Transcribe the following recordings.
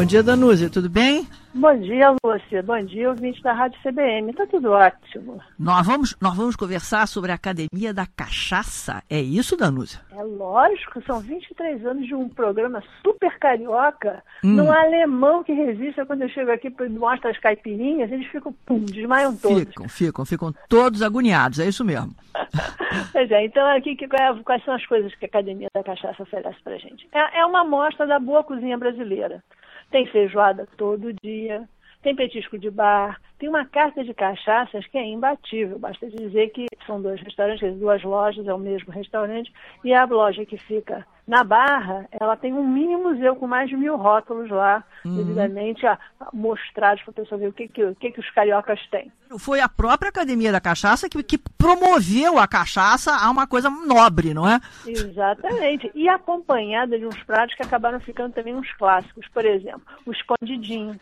Bom dia, Danúzia, tudo bem? Bom dia, Lúcia. Bom dia, ouvinte da Rádio CBM. Tá tudo ótimo. Nós vamos, nós vamos conversar sobre a Academia da Cachaça. É isso, Danúzia? É lógico, são 23 anos de um programa super carioca. Hum. Num alemão que resiste, quando eu chego aqui e mostro as caipirinhas, eles ficam, pum, desmaiam todos. Ficam, ficam, ficam todos agoniados, é isso mesmo. pois é, então aqui quais são as coisas que a Academia da Cachaça oferece pra gente? É, é uma amostra da boa cozinha brasileira. Tem feijoada todo dia, tem petisco de bar, tem uma carta de cachaças que é imbatível. Basta dizer que são dois restaurantes, duas lojas, é o mesmo restaurante, e a loja que fica na Barra, ela tem um mini museu com mais de mil rótulos lá, uhum. devidamente ah, mostrados para a pessoa ver o que, que, o que, que os cariocas têm. Foi a própria Academia da Cachaça que, que promoveu a cachaça a uma coisa nobre, não é? Exatamente. E acompanhada de uns pratos que acabaram ficando também uns clássicos. Por exemplo, o escondidinho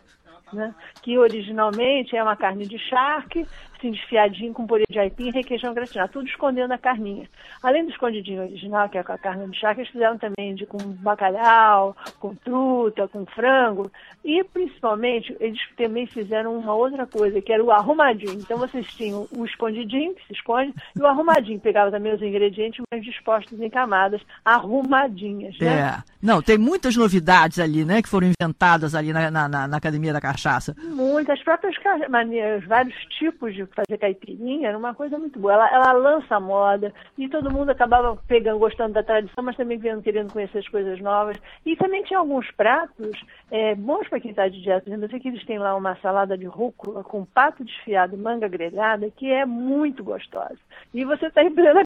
né? que originalmente é uma carne de charque, assim, desfiadinho com purê de aipim e requeijão gratinado, tudo escondendo a carninha. Além do escondidinho original, que é com a carne de charque, eles fizeram também de, com bacalhau, com truta, com frango, e principalmente eles também fizeram uma outra coisa, que era o arrumadinho. Então vocês tinham o escondidinho, que se esconde, e o arrumadinho, pegava também os ingredientes, mas dispostos em camadas arrumadinhas. Né? É. Não, tem muitas novidades ali, né, que foram inventadas ali na, na, na Academia da Cachaça. Muitas, próprias maneiras, vários tipos de fazer caipirinha, era uma coisa muito boa. Ela, ela lança a moda e todo mundo acabava pegando, gostando da tradição, mas também vendo, querendo conhecer as coisas novas. E também tinha alguns pratos é, bons para quem está de dieta. Eu sei que eles têm lá uma salada de rúcula com pato desfiado e manga grelhada, que é muito gostosa. E você está em plena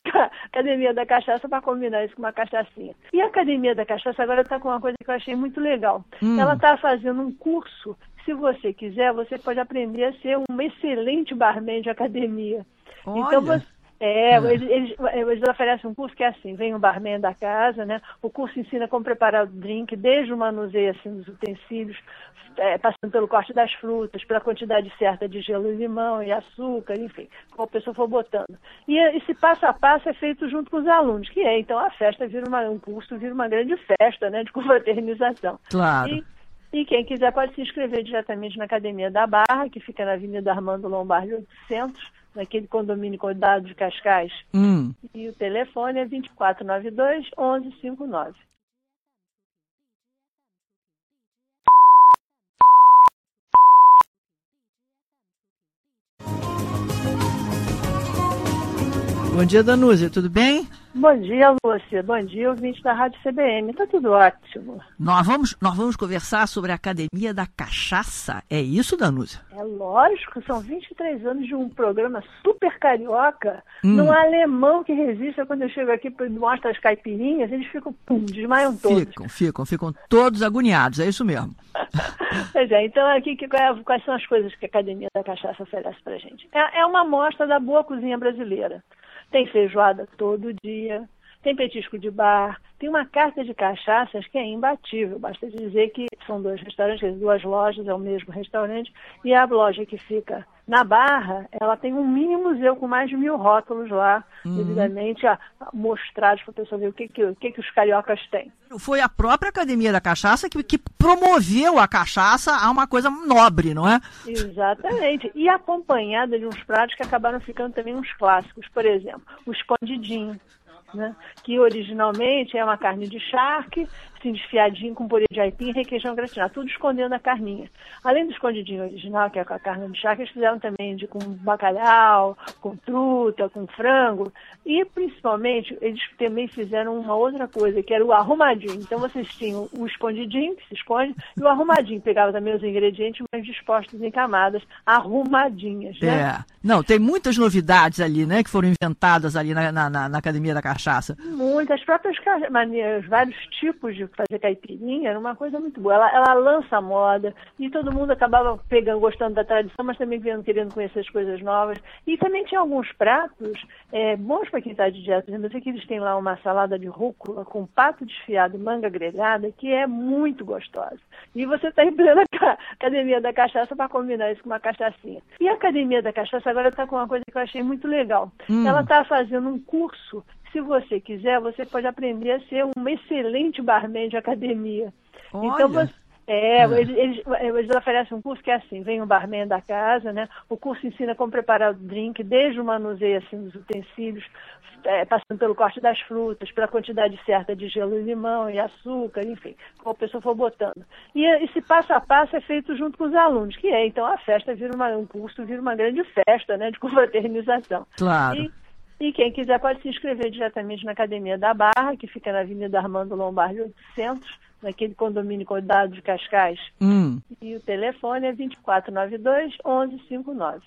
academia da cachaça para combinar isso com uma cachaçinha. E a academia da cachaça agora está com uma coisa que eu achei muito legal. Hum. Ela está fazendo um curso se você quiser, você pode aprender a ser um excelente barman de academia. Olha. Então você é, é. Eles, eles, eles, oferecem um curso que é assim, vem um barman da casa, né? O curso ensina como preparar o drink, desde o manuseio assim, dos utensílios, é, passando pelo corte das frutas, pela quantidade certa de gelo e limão e açúcar, enfim, como a pessoa for botando. E esse passo a passo é feito junto com os alunos, que é, então, a festa vira uma, um curso, vira uma grande festa, né? De confraternização. Claro. E, e quem quiser pode se inscrever diretamente na Academia da Barra, que fica na Avenida Armando Lombardi 800, naquele condomínio cuidado de Cascais. Hum. E o telefone é 2492 1159. Bom dia, Danúzia, tudo bem? Bom dia, Lúcia. Bom dia, ouvinte da Rádio CBM. Tá tudo ótimo. Nós vamos, nós vamos conversar sobre a Academia da Cachaça. É isso, Danúzia? É lógico, são 23 anos de um programa super carioca, hum. num alemão que resiste. Quando eu chego aqui e mostro as caipirinhas, eles ficam, pum, desmaiam todos. Ficam, ficam, ficam todos agoniados, é isso mesmo. pois é, então aqui quais são as coisas que a Academia da Cachaça oferece pra gente? É, é uma amostra da boa cozinha brasileira. Tem feijoada todo dia, tem petisco de bar, tem uma carta de cachaças que é imbatível. Basta dizer que são dois restaurantes, duas lojas, é o mesmo restaurante, e a loja que fica na Barra, ela tem um mini museu com mais de mil rótulos lá, uhum. devidamente ah, mostrados para a pessoa ver o que, que, o que, que os cariocas têm. Foi a própria Academia da Cachaça que, que promoveu a cachaça a uma coisa nobre, não é? Exatamente. E acompanhada de uns pratos que acabaram ficando também uns clássicos. Por exemplo, o escondidinho né? que originalmente é uma carne de charque, assim, desfiadinho com purê de aipim e requeijão gratinado, tudo escondendo a carninha. Além do escondidinho original, que é com a carne de charque, eles fizeram também de, com bacalhau, com truta, com frango, e principalmente eles também fizeram uma outra coisa, que era o arrumadinho. Então vocês tinham o escondidinho, que se esconde, e o arrumadinho, pegava também os ingredientes, mas dispostos em camadas arrumadinhas. Né? É. Não, tem muitas novidades ali, né, que foram inventadas ali na, na, na Academia da Cachaça. Muitas, próprias maneiras, vários tipos de fazer caipirinha, era uma coisa muito boa. Ela, ela lança a moda e todo mundo acabava pegando, gostando da tradição, mas também vendo, querendo conhecer as coisas novas. E também tinha alguns pratos é, bons para quem está de dieta. Eu sei que eles têm lá uma salada de rúcula com pato desfiado e manga grelhada, que é muito gostosa. E você está em plena academia da cachaça para combinar isso com uma cachaçinha. E a academia da cachaça agora está com uma coisa que eu achei muito legal. Hum. Ela está fazendo um curso se você quiser, você pode aprender a ser um excelente barman de academia. Olha. Então você É, é. Eles, eles, eles, oferecem um curso que é assim, vem o barman da casa, né? O curso ensina como preparar o drink, desde o manuseio assim, dos utensílios, é, passando pelo corte das frutas, pela quantidade certa de gelo e limão e açúcar, enfim, como a pessoa for botando. E esse passo a passo é feito junto com os alunos, que é, então a festa vira uma, um curso, vira uma grande festa, né? De confraternização. Claro. E, e quem quiser pode se inscrever diretamente na Academia da Barra, que fica na Avenida Armando Lombardi 800, naquele condomínio Cuidado de Cascais. Hum. E o telefone é 2492 1159.